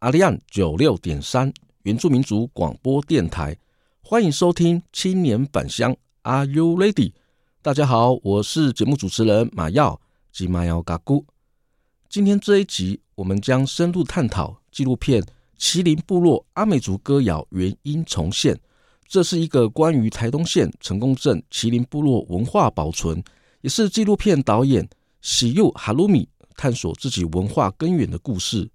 阿利安九六点三原住民族广播电台，欢迎收听青年返乡，Are you ready？大家好，我是节目主持人马耀及马耀嘎姑。今天这一集，我们将深入探讨纪录片《麒麟部落阿美族歌谣原音重现》。这是一个关于台东县成功镇麒麟部落文化保存，也是纪录片导演喜佑哈鲁米探索自己文化根源的故事。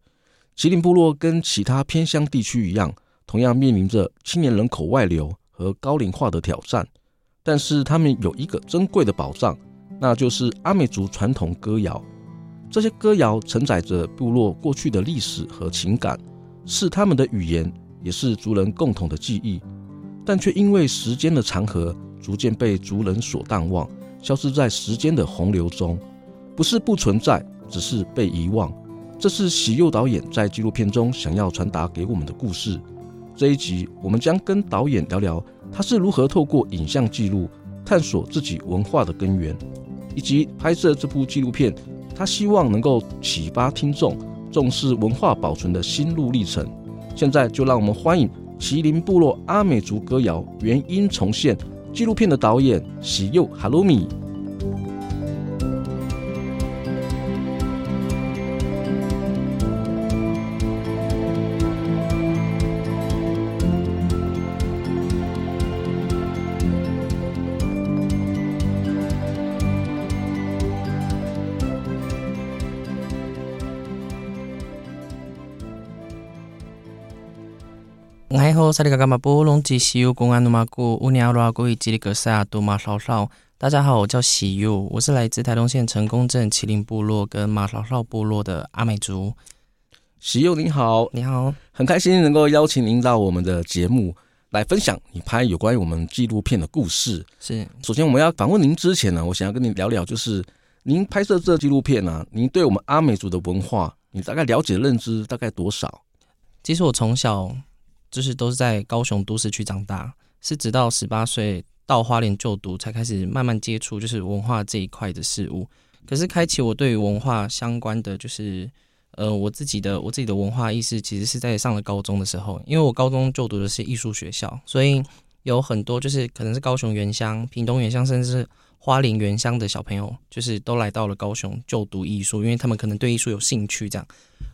麒麟部落跟其他偏乡地区一样，同样面临着青年人口外流和高龄化的挑战。但是他们有一个珍贵的宝藏，那就是阿美族传统歌谣。这些歌谣承载着部落过去的历史和情感，是他们的语言，也是族人共同的记忆。但却因为时间的长河，逐渐被族人所淡忘，消失在时间的洪流中。不是不存在。只是被遗忘，这是喜佑导演在纪录片中想要传达给我们的故事。这一集，我们将跟导演聊聊他是如何透过影像记录探索自己文化的根源，以及拍摄这部纪录片，他希望能够启发听众重视文化保存的心路历程。现在就让我们欢迎麒麟部落阿美族歌谣原音重现纪录片的导演喜佑哈鲁米。萨利嘎嘎马波隆吉西尤公安努马古乌尼阿罗阿古伊吉里格萨亚杜马少少。大家好，我叫喜佑，我是来自台东县成功镇麒麟部落跟马少少部落的阿美族。喜佑您好，你好，很开心能够邀请您到我们的节目来分享你拍有关于我们纪录片的故事。是，首先我们要访问您之前呢，我想要跟你聊聊，就是您拍摄这纪录片呢，您对我们阿美族的文化，你大概了解的认知大概多少？其实我从小。就是都是在高雄都市区长大，是直到十八岁到花莲就读，才开始慢慢接触就是文化这一块的事物。可是开启我对于文化相关的，就是呃我自己的我自己的文化意识，其实是在上了高中的时候，因为我高中就读的是艺术学校，所以有很多就是可能是高雄原乡、屏东原乡，甚至是花莲原乡的小朋友，就是都来到了高雄就读艺术，因为他们可能对艺术有兴趣这样。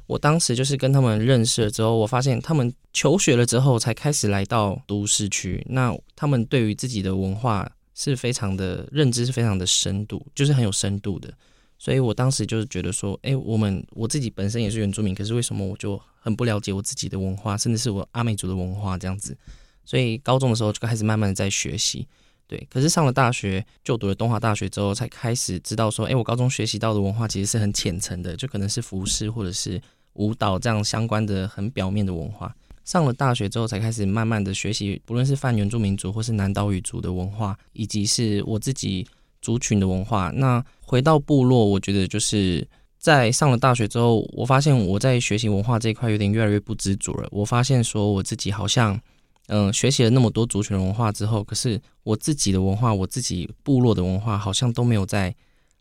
我当时就是跟他们认识了之后，我发现他们求学了之后才开始来到都市区。那他们对于自己的文化是非常的认知，是非常的深度，就是很有深度的。所以我当时就是觉得说，哎，我们我自己本身也是原住民，可是为什么我就很不了解我自己的文化，甚至是我阿美族的文化这样子？所以高中的时候就开始慢慢的在学习，对。可是上了大学，就读了东华大学之后，才开始知道说，哎，我高中学习到的文化其实是很浅层的，就可能是服饰或者是。舞蹈这样相关的很表面的文化，上了大学之后才开始慢慢的学习，不论是泛原住民族或是南岛语族的文化，以及是我自己族群的文化。那回到部落，我觉得就是在上了大学之后，我发现我在学习文化这一块有点越来越不知足了。我发现说我自己好像，嗯，学习了那么多族群文化之后，可是我自己的文化，我自己部落的文化，好像都没有在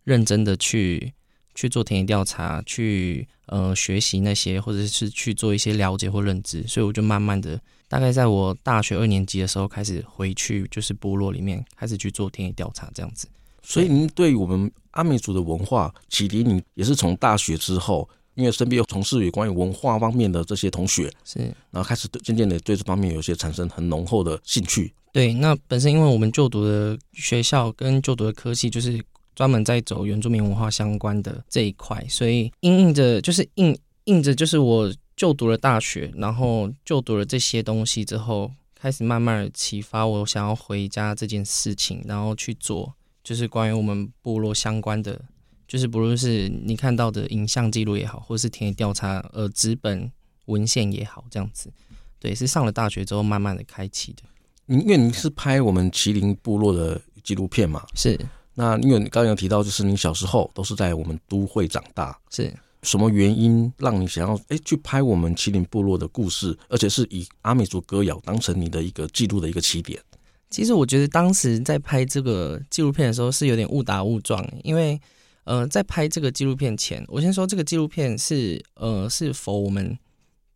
认真的去。去做田野调查，去呃学习那些，或者是去做一些了解或认知，所以我就慢慢的，大概在我大学二年级的时候开始回去，就是部落里面开始去做田野调查这样子。所以您对于我们阿美族的文化启迪，你也是从大学之后，因为身边有从事有关于文化方面的这些同学，是，然后开始渐渐的对这方面有些产生很浓厚的兴趣。对，那本身因为我们就读的学校跟就读的科系就是。专门在走原住民文化相关的这一块，所以应应着就是应应着就是我就读了大学，然后就读了这些东西之后，开始慢慢启发我想要回家这件事情，然后去做就是关于我们部落相关的，就是不论是你看到的影像记录也好，或是田野调查，呃，纸本文献也好，这样子。对，是上了大学之后慢慢的开启的。您因为你是拍我们麒麟部落的纪录片嘛？是。那因为你刚刚有提到，就是你小时候都是在我们都会长大，是什么原因让你想要哎去拍我们麒麟部落的故事，而且是以阿美族歌谣当成你的一个记录的一个起点？其实我觉得当时在拍这个纪录片的时候是有点误打误撞，因为呃在拍这个纪录片前，我先说这个纪录片是呃是否我们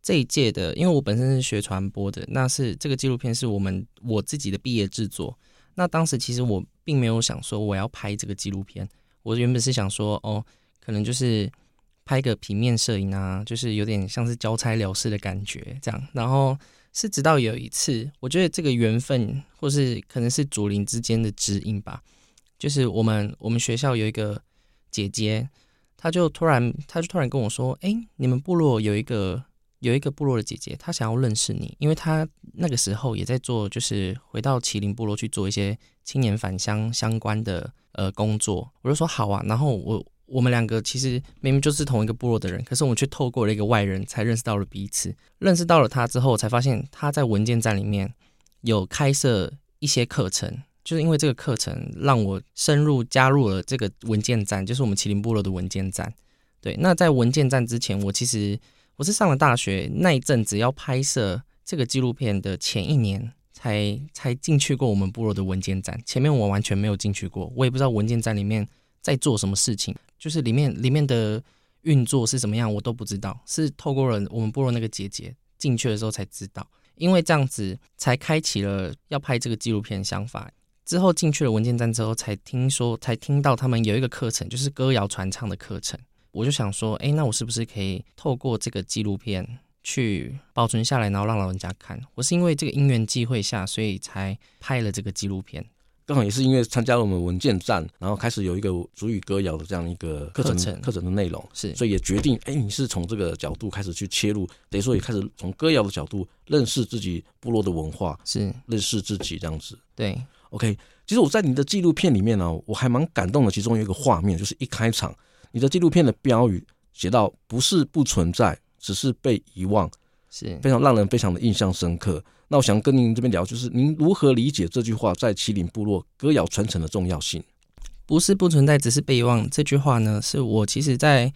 这一届的，因为我本身是学传播的，那是这个纪录片是我们我自己的毕业制作。那当时其实我并没有想说我要拍这个纪录片，我原本是想说哦，可能就是拍个平面摄影啊，就是有点像是交差了事的感觉这样。然后是直到有一次，我觉得这个缘分，或是可能是祖灵之间的指引吧，就是我们我们学校有一个姐姐，她就突然她就突然跟我说，哎，你们部落有一个。有一个部落的姐姐，她想要认识你，因为她那个时候也在做，就是回到麒麟部落去做一些青年返乡相关的呃工作。我就说好啊，然后我我们两个其实明明就是同一个部落的人，可是我们却透过了一个外人才认识到了彼此。认识到了他之后，才发现他在文件站里面有开设一些课程，就是因为这个课程让我深入加入了这个文件站，就是我们麒麟部落的文件站。对，那在文件站之前，我其实。我是上了大学那一阵子要拍摄这个纪录片的前一年才才进去过我们部落的文件站，前面我完全没有进去过，我也不知道文件站里面在做什么事情，就是里面里面的运作是怎么样，我都不知道，是透过了我们部落那个姐姐进去的时候才知道，因为这样子才开启了要拍这个纪录片的想法。之后进去了文件站之后，才听说才听到他们有一个课程，就是歌谣传唱的课程。我就想说，哎，那我是不是可以透过这个纪录片去保存下来，然后让老人家看？我是因为这个因缘际会下，所以才拍了这个纪录片。刚好也是因为参加了我们文件站，然后开始有一个主语歌谣的这样一个课程课程，课程的内容，是，所以也决定，哎，你是从这个角度开始去切入，等于说也开始从歌谣的角度认识自己部落的文化，是认识自己这样子。对，OK。其实我在你的纪录片里面呢，我还蛮感动的，其中有一个画面，就是一开场。你的纪录片的标语写到“不是不存在，只是被遗忘”，是非常让人非常的印象深刻。那我想跟您这边聊，就是您如何理解这句话在麒麟部落歌谣传承的重要性？“不是不存在，只是被遗忘”这句话呢，是我其实在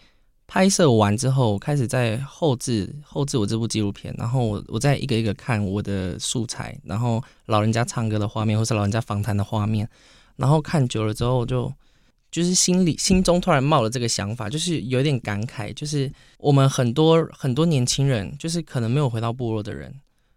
拍摄完之后，开始在后置后置我这部纪录片，然后我我在一个一个看我的素材，然后老人家唱歌的画面，或是老人家访谈的画面，然后看久了之后就。就是心里心中突然冒了这个想法，就是有点感慨，就是我们很多很多年轻人，就是可能没有回到部落的人，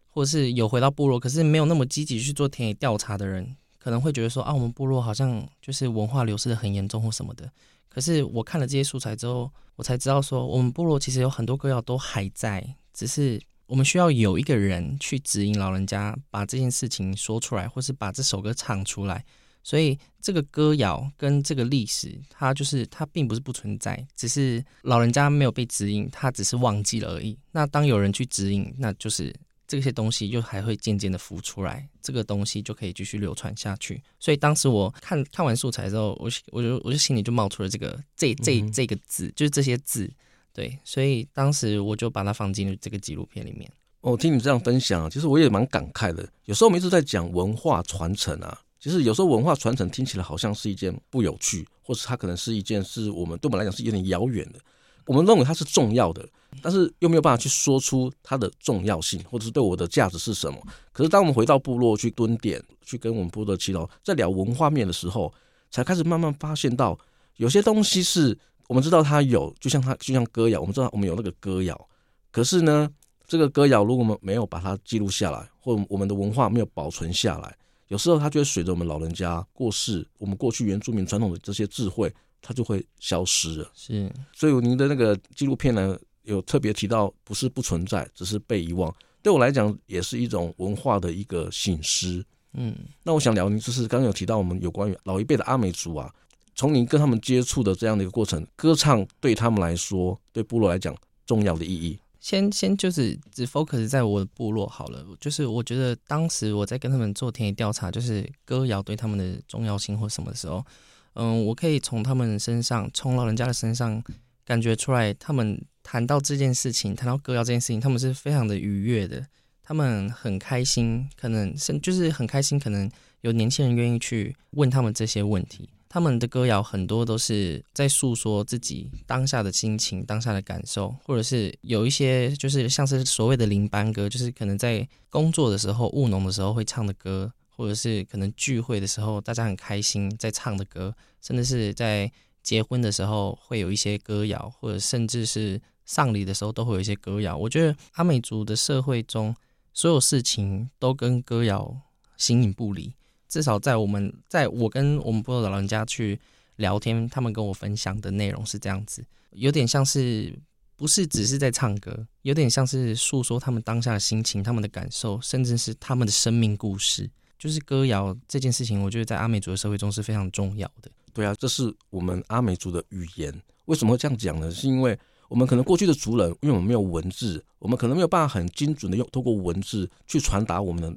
或是有回到部落，可是没有那么积极去做田野调查的人，可能会觉得说啊，我们部落好像就是文化流失的很严重或什么的。可是我看了这些素材之后，我才知道说，我们部落其实有很多歌谣都还在，只是我们需要有一个人去指引老人家把这件事情说出来，或是把这首歌唱出来。所以这个歌谣跟这个历史，它就是它并不是不存在，只是老人家没有被指引，他只是忘记了而已。那当有人去指引，那就是这些东西就还会渐渐的浮出来，这个东西就可以继续流传下去。所以当时我看看完素材之后，我我就我就心里就冒出了这个这这这个字，就是这些字，对。所以当时我就把它放进了这个纪录片里面。哦，听你这样分享，其实我也蛮感慨的。有时候我们一直在讲文化传承啊。其实有时候文化传承听起来好像是一件不有趣，或者它可能是一件是我们对我们来讲是有点遥远的。我们认为它是重要的，但是又没有办法去说出它的重要性，或者是对我的价值是什么。可是当我们回到部落去蹲点，去跟我们部落的耆老在聊文化面的时候，才开始慢慢发现到有些东西是我们知道它有，就像它就像歌谣，我们知道我们有那个歌谣，可是呢，这个歌谣如果我们没有把它记录下来，或我们的文化没有保存下来。有时候它就会随着我们老人家过世，我们过去原住民传统的这些智慧，它就会消失了。是，所以您的那个纪录片呢，有特别提到，不是不存在，只是被遗忘。对我来讲，也是一种文化的一个醒思。嗯，那我想聊您，就是刚刚有提到我们有关于老一辈的阿美族啊，从您跟他们接触的这样的一个过程，歌唱对他们来说，对部落来讲重要的意义。先先就是只 focus 在我的部落好了，就是我觉得当时我在跟他们做田野调查，就是歌谣对他们的重要性或什么时候，嗯，我可以从他们身上，从老人家的身上感觉出来，他们谈到这件事情，谈到歌谣这件事情，他们是非常的愉悦的，他们很开心，可能是就是很开心，可能有年轻人愿意去问他们这些问题。他们的歌谣很多都是在诉说自己当下的心情、当下的感受，或者是有一些就是像是所谓的临班歌，就是可能在工作的时候、务农的时候会唱的歌，或者是可能聚会的时候大家很开心在唱的歌，甚至是在。结婚的时候会有一些歌谣，或者甚至是丧礼的时候都会有一些歌谣。我觉得阿美族的社会中，所有事情都跟歌谣形影不离。至少在我们，在我跟我们部落的老人家去聊天，他们跟我分享的内容是这样子，有点像是不是只是在唱歌，有点像是诉说他们当下的心情、他们的感受，甚至是他们的生命故事。就是歌谣这件事情，我觉得在阿美族的社会中是非常重要的。对啊，这是我们阿美族的语言。为什么会这样讲呢？是因为我们可能过去的族人，因为我们没有文字，我们可能没有办法很精准的用透过文字去传达我们的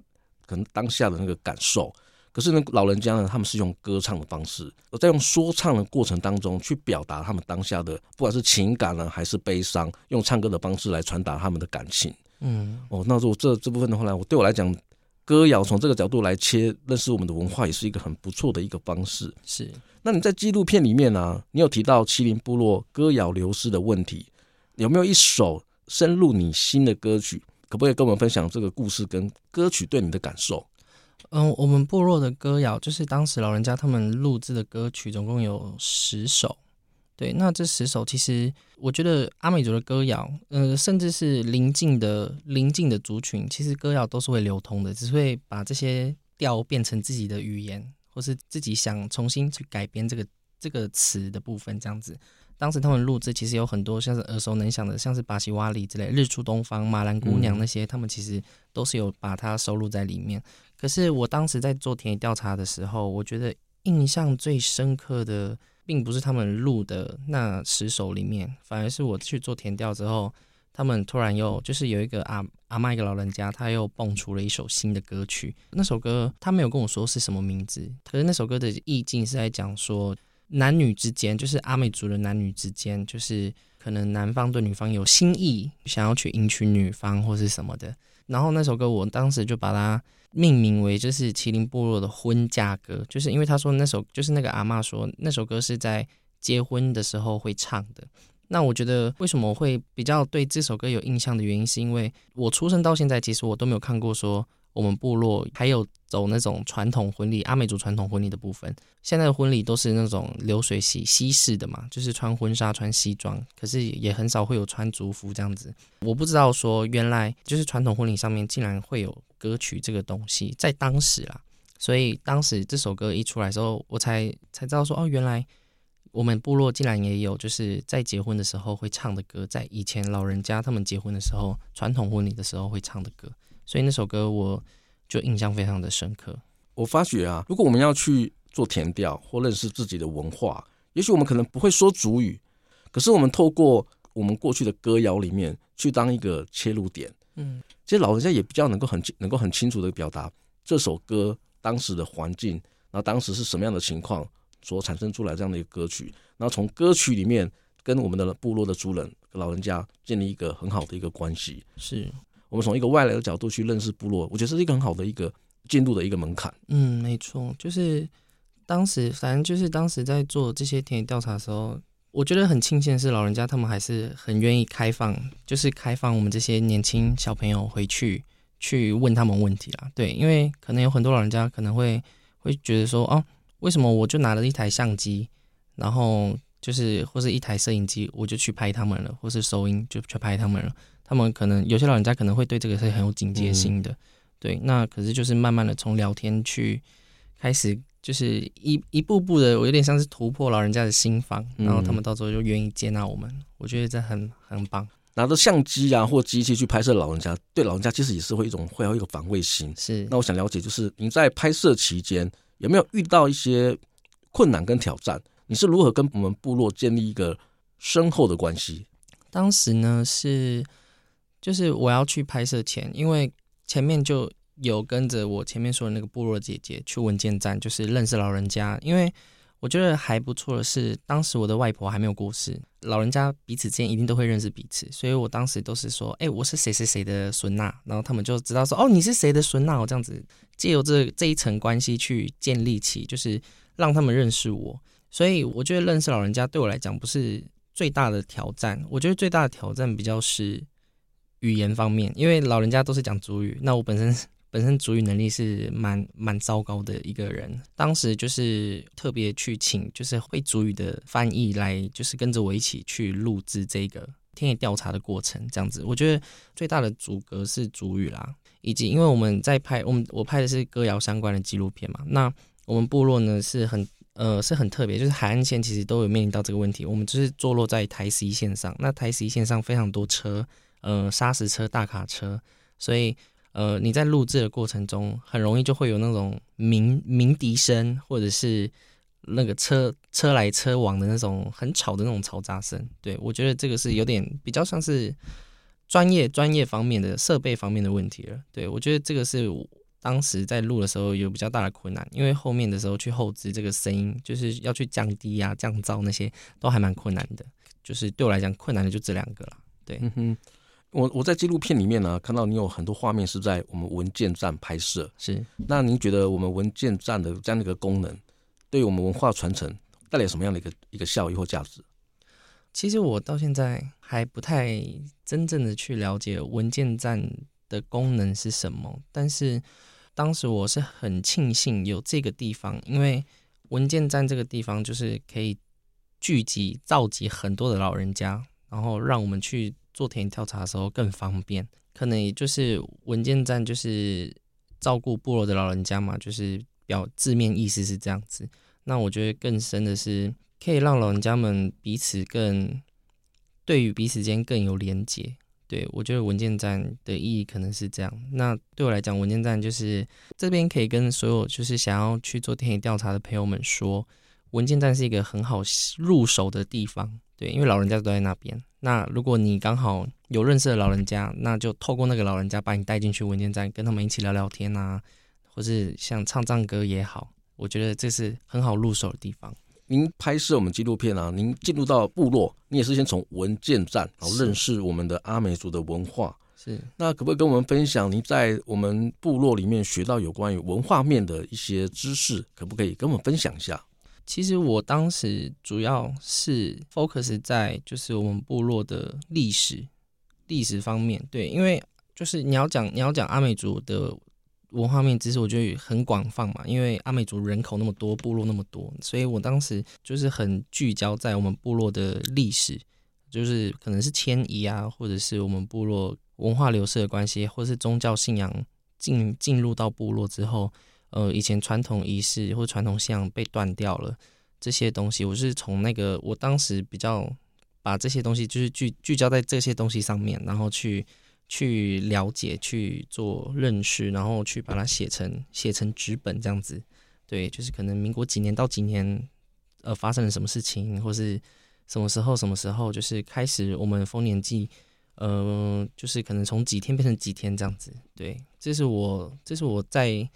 可能当下的那个感受。可是呢，老人家呢，他们是用歌唱的方式，而在用说唱的过程当中去表达他们当下的，不管是情感呢，还是悲伤，用唱歌的方式来传达他们的感情。嗯，哦，那如果这这部分的话呢，我对我来讲。歌谣从这个角度来切，认识我们的文化也是一个很不错的一个方式。是，那你在纪录片里面呢、啊，你有提到麒麟部落歌谣流失的问题，有没有一首深入你心的歌曲？可不可以跟我们分享这个故事跟歌曲对你的感受？嗯，我们部落的歌谣就是当时老人家他们录制的歌曲，总共有十首。对，那这十首其实，我觉得阿美族的歌谣，呃，甚至是邻近的邻近的族群，其实歌谣都是会流通的，只是会把这些调变成自己的语言，或是自己想重新去改编这个这个词的部分，这样子。当时他们录制其实有很多像是耳熟能详的，像是巴西瓦里之类、日出东方、马兰姑娘那些，嗯、他们其实都是有把它收录在里面。可是我当时在做田野调查的时候，我觉得印象最深刻的。并不是他们录的那十首里面，反而是我去做田调之后，他们突然又就是有一个阿阿嬷一个老人家，他又蹦出了一首新的歌曲。那首歌他没有跟我说是什么名字，可是那首歌的意境是在讲说男女之间，就是阿美族的男女之间，就是可能男方对女方有心意，想要去迎娶女方或是什么的。然后那首歌我当时就把它。命名为就是麒麟部落的婚嫁歌，就是因为他说那首就是那个阿嬷说那首歌是在结婚的时候会唱的。那我觉得为什么会比较对这首歌有印象的原因，是因为我出生到现在，其实我都没有看过说。我们部落还有走那种传统婚礼，阿美族传统婚礼的部分。现在的婚礼都是那种流水席西式的嘛，就是穿婚纱、穿西装，可是也很少会有穿族服这样子。我不知道说原来就是传统婚礼上面竟然会有歌曲这个东西，在当时啦。所以当时这首歌一出来的时候，我才才知道说哦，原来我们部落竟然也有就是在结婚的时候会唱的歌，在以前老人家他们结婚的时候，传统婚礼的时候会唱的歌。所以那首歌我就印象非常的深刻。我发觉啊，如果我们要去做填调或认识自己的文化，也许我们可能不会说主语，可是我们透过我们过去的歌谣里面去当一个切入点，嗯，其实老人家也比较能够很能够很清楚的表达这首歌当时的环境，然后当时是什么样的情况所产生出来这样的一个歌曲，然后从歌曲里面跟我们的部落的族人老人家建立一个很好的一个关系，是。我们从一个外来的角度去认识部落，我觉得这是一个很好的一个进入的一个门槛。嗯，没错，就是当时反正就是当时在做这些田野调查的时候，我觉得很庆幸的是老人家他们还是很愿意开放，就是开放我们这些年轻小朋友回去去问他们问题啦。对，因为可能有很多老人家可能会会觉得说，哦，为什么我就拿了一台相机，然后就是或是一台摄影机，我就去拍他们了，或是收音就去拍他们了。他们可能有些老人家可能会对这个是很有警戒心的，嗯、对。那可是就是慢慢的从聊天去开始，就是一一步步的，我有点像是突破老人家的心防，然后他们到时候就愿意接纳我们。嗯、我觉得这很很棒。拿着相机啊或机器去拍摄老人家，对老人家其实也是会一种会有一个防卫心。是。那我想了解，就是您在拍摄期间有没有遇到一些困难跟挑战？你是如何跟我们部落建立一个深厚的关系？当时呢是。就是我要去拍摄前，因为前面就有跟着我前面说的那个部落姐姐去文件站，就是认识老人家。因为我觉得还不错的是，当时我的外婆还没有过世，老人家彼此之间一定都会认识彼此，所以我当时都是说，哎、我是谁谁谁的孙娜，然后他们就知道说，哦，你是谁的孙娜，我这样子借由这这一层关系去建立起，就是让他们认识我。所以我觉得认识老人家对我来讲不是最大的挑战，我觉得最大的挑战比较是语言方面，因为老人家都是讲主语，那我本身。本身主语能力是蛮蛮糟糕的一个人，当时就是特别去请就是会主语的翻译来，就是跟着我一起去录制这个田野调查的过程，这样子。我觉得最大的阻隔是主语啦，以及因为我们在拍我们我拍的是歌谣相关的纪录片嘛，那我们部落呢是很呃是很特别，就是海岸线其实都有面临到这个问题，我们就是坐落在台十一线上，那台十一线上非常多车，呃砂石车、大卡车，所以。呃，你在录制的过程中，很容易就会有那种鸣鸣笛声，或者是那个车车来车往的那种很吵的那种嘈杂声。对，我觉得这个是有点比较像是专业专业方面的设备方面的问题了。对，我觉得这个是当时在录的时候有比较大的困难，因为后面的时候去后置这个声音，就是要去降低啊、降噪那些，都还蛮困难的。就是对我来讲，困难的就这两个了。对。我我在纪录片里面呢、啊，看到你有很多画面是在我们文件站拍摄。是，那您觉得我们文件站的这样的一个功能，对于我们文化传承带来什么样的一个一个效益或价值？其实我到现在还不太真正的去了解文件站的功能是什么，但是当时我是很庆幸有这个地方，因为文件站这个地方就是可以聚集召集很多的老人家，然后让我们去。做田野调查的时候更方便，可能也就是文件站就是照顾部落的老人家嘛，就是表字面意思是这样子。那我觉得更深的是，可以让老人家们彼此更对于彼此间更有连结。对，我觉得文件站的意义可能是这样。那对我来讲，文件站就是这边可以跟所有就是想要去做田野调查的朋友们说，文件站是一个很好入手的地方。对，因为老人家都在那边。那如果你刚好有认识的老人家，那就透过那个老人家把你带进去文件站，跟他们一起聊聊天啊，或是像唱唱歌也好，我觉得这是很好入手的地方。您拍摄我们纪录片啊，您进入到部落，你也是先从文件站，然后认识我们的阿美族的文化。是，那可不可以跟我们分享您在我们部落里面学到有关于文化面的一些知识？可不可以跟我们分享一下？其实我当时主要是 focus 在就是我们部落的历史历史方面，对，因为就是你要讲你要讲阿美族的文化面知识，我觉得很广泛嘛，因为阿美族人口那么多，部落那么多，所以我当时就是很聚焦在我们部落的历史，就是可能是迁移啊，或者是我们部落文化流失的关系，或者是宗教信仰进进入到部落之后。呃，以前传统仪式或传统信仰被断掉了，这些东西，我是从那个我当时比较把这些东西就是聚聚焦在这些东西上面，然后去去了解、去做认识，然后去把它写成写成纸本这样子。对，就是可能民国几年到几年，呃，发生了什么事情，或是什么时候什么时候，就是开始我们丰年祭，呃，就是可能从几天变成几天这样子。对，这是我这是我在。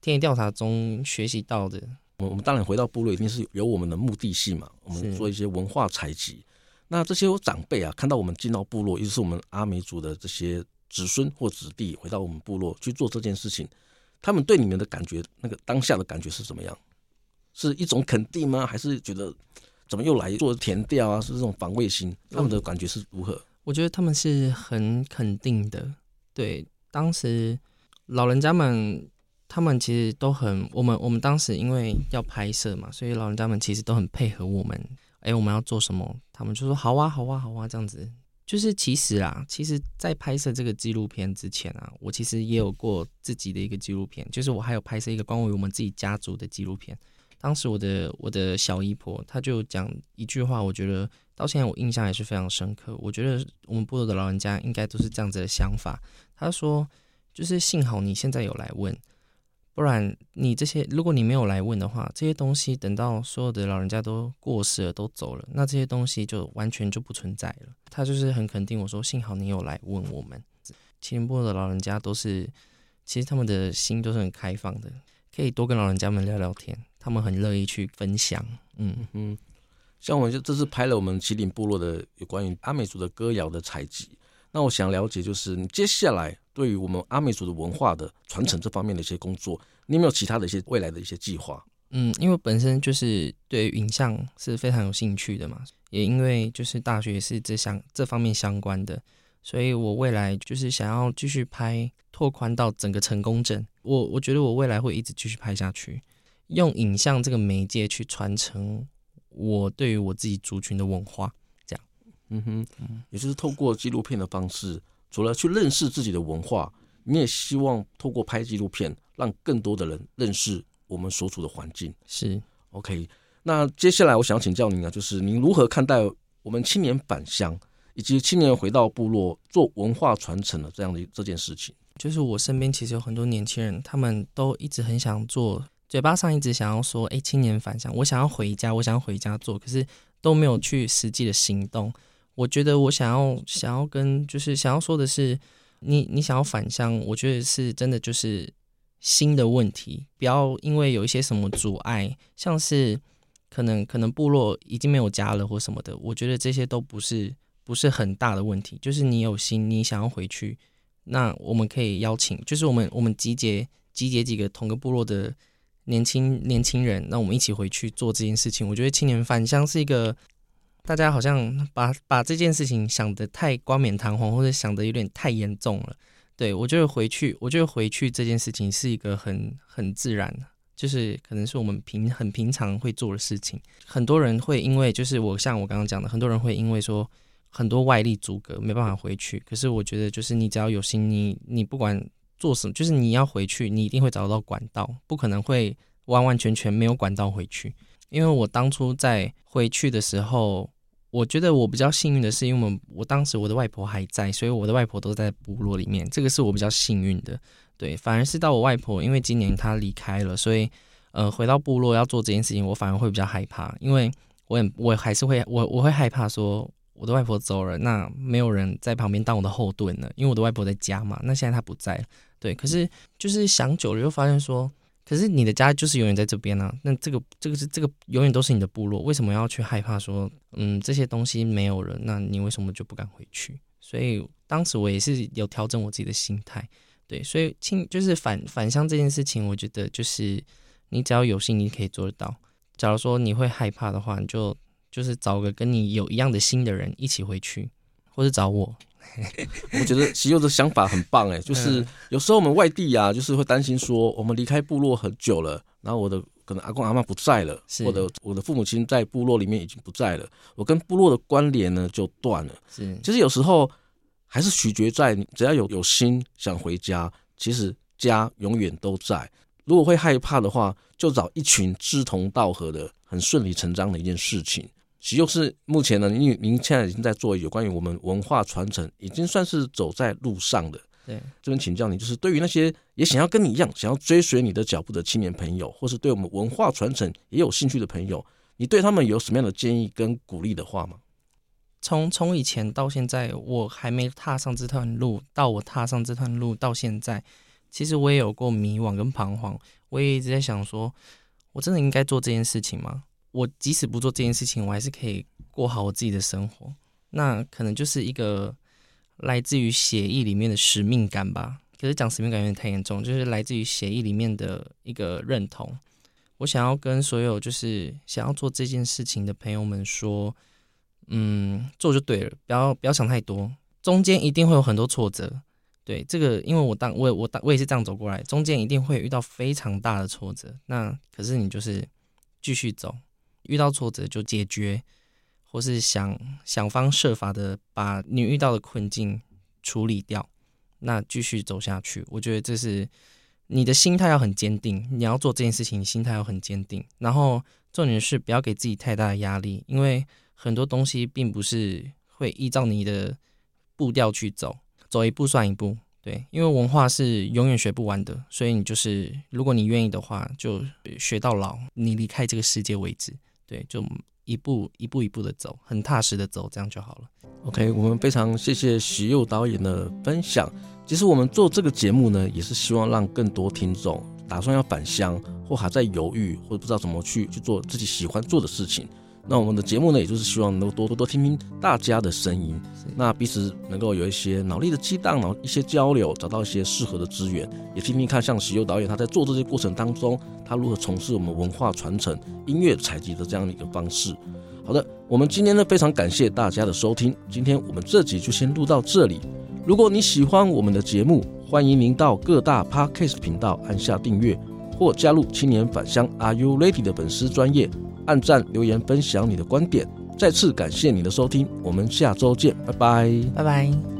田野调查中学习到的，我我们当然回到部落一定是有我们的目的性嘛。我们做一些文化采集，那这些长辈啊，看到我们进到部落，也就是我们阿美族的这些子孙或子弟回到我们部落去做这件事情，他们对你们的感觉，那个当下的感觉是怎么样？是一种肯定吗？还是觉得怎么又来做填调啊？是这种防卫心？他们的感觉是如何？我觉得他们是很肯定的。对，当时老人家们。他们其实都很，我们我们当时因为要拍摄嘛，所以老人家们其实都很配合我们。哎，我们要做什么，他们就说好啊，好啊，好啊，这样子。就是其实啊，其实，在拍摄这个纪录片之前啊，我其实也有过自己的一个纪录片，就是我还有拍摄一个关于我们自己家族的纪录片。当时我的我的小姨婆，她就讲一句话，我觉得到现在我印象也是非常深刻。我觉得我们部落的老人家应该都是这样子的想法。她说，就是幸好你现在有来问。不然，你这些如果你没有来问的话，这些东西等到所有的老人家都过世了、都走了，那这些东西就完全就不存在了。他就是很肯定我说，幸好你有来问我们。麒麟部落的老人家都是，其实他们的心都是很开放的，可以多跟老人家们聊聊天，他们很乐意去分享。嗯嗯，像我就这次拍了我们麒麟部落的有关于阿美族的歌谣的采集，那我想了解就是你接下来对于我们阿美族的文化的传承这方面的一些工作，你有没有其他的一些未来的一些计划？嗯，因为本身就是对影像是非常有兴趣的嘛，也因为就是大学也是这项这方面相关的，所以我未来就是想要继续拍，拓宽到整个成功镇。我我觉得我未来会一直继续拍下去，用影像这个媒介去传承我对于我自己族群的文化，这样。嗯哼，也就是透过纪录片的方式，除了去认识自己的文化，你也希望透过拍纪录片，让更多的人认识。我们所处的环境是 OK。那接下来我想请教您啊，就是您如何看待我们青年返乡，以及青年回到部落做文化传承的这样的这件事情？就是我身边其实有很多年轻人，他们都一直很想做，嘴巴上一直想要说：“哎，青年返乡，我想要回家，我想要回家做。”可是都没有去实际的行动。我觉得我想要想要跟就是想要说的是，你你想要返乡，我觉得是真的就是。新的问题，不要因为有一些什么阻碍，像是可能可能部落已经没有家了或什么的，我觉得这些都不是不是很大的问题。就是你有心，你想要回去，那我们可以邀请，就是我们我们集结集结几个同个部落的年轻年轻人，那我们一起回去做这件事情。我觉得青年返乡是一个，大家好像把把这件事情想得太冠冕堂皇，或者想得有点太严重了。对，我觉得回去，我觉得回去这件事情是一个很很自然，就是可能是我们平很平常会做的事情。很多人会因为，就是我像我刚刚讲的，很多人会因为说很多外力阻隔，没办法回去。可是我觉得，就是你只要有心，你你不管做什么，就是你要回去，你一定会找到管道，不可能会完完全全没有管道回去。因为我当初在回去的时候。我觉得我比较幸运的是，因为我我当时我的外婆还在，所以我的外婆都在部落里面，这个是我比较幸运的。对，反而是到我外婆，因为今年她离开了，所以呃回到部落要做这件事情，我反而会比较害怕，因为我也我还是会我我会害怕说我的外婆走了，那没有人在旁边当我的后盾了，因为我的外婆在家嘛，那现在她不在，对，可是就是想久了又发现说。可是你的家就是永远在这边啊，那这个这个是这个永远都是你的部落，为什么要去害怕说，嗯，这些东西没有了，那你为什么就不敢回去？所以当时我也是有调整我自己的心态，对，所以亲就是返返乡这件事情，我觉得就是你只要有心，你可以做得到。假如说你会害怕的话，你就就是找个跟你有一样的心的人一起回去，或者找我。我觉得喜佑的想法很棒哎，就是有时候我们外地啊，就是会担心说我们离开部落很久了，然后我的可能阿公阿妈不在了，或者我的父母亲在部落里面已经不在了，我跟部落的关联呢就断了。是，其实有时候还是取决在你只要有有心想回家，其实家永远都在。如果会害怕的话，就找一群志同道合的，很顺理成章的一件事情。喜佑是目前呢，因为您现在已经在做有关于我们文化传承，已经算是走在路上的。对，这边请教你，就是对于那些也想要跟你一样，想要追随你的脚步的青年朋友，或是对我们文化传承也有兴趣的朋友，你对他们有什么样的建议跟鼓励的话吗？从从以前到现在，我还没踏上这段路，到我踏上这段路到现在，其实我也有过迷惘跟彷徨，我也一直在想说，我真的应该做这件事情吗？我即使不做这件事情，我还是可以过好我自己的生活。那可能就是一个来自于协议里面的使命感吧。可是讲使命感有点太严重，就是来自于协议里面的一个认同。我想要跟所有就是想要做这件事情的朋友们说，嗯，做就对了，不要不要想太多。中间一定会有很多挫折，对这个，因为我当我我当我也是这样走过来，中间一定会遇到非常大的挫折。那可是你就是继续走。遇到挫折就解决，或是想想方设法的把你遇到的困境处理掉，那继续走下去。我觉得这是你的心态要很坚定，你要做这件事情，心态要很坚定。然后重点是不要给自己太大的压力，因为很多东西并不是会依照你的步调去走，走一步算一步。对，因为文化是永远学不完的，所以你就是如果你愿意的话，就学到老，你离开这个世界为止。对，就一步一步一步的走，很踏实的走，这样就好了。OK，我们非常谢谢喜佑导演的分享。其实我们做这个节目呢，也是希望让更多听众打算要返乡，或还在犹豫，或者不知道怎么去去做自己喜欢做的事情。那我们的节目呢，也就是希望能够多多多听听大家的声音，那彼此能够有一些脑力的激荡，然后一些交流，找到一些适合的资源，也听听看像喜佑导演他在做这些过程当中，他如何从事我们文化传承、音乐采集的这样的一个方式。好的，我们今天呢非常感谢大家的收听，今天我们这集就先录到这里。如果你喜欢我们的节目，欢迎您到各大 Podcast 频道按下订阅，或加入青年返乡 Are You Ready 的粉丝专页。按赞、留言、分享你的观点，再次感谢你的收听，我们下周见，拜拜，拜拜。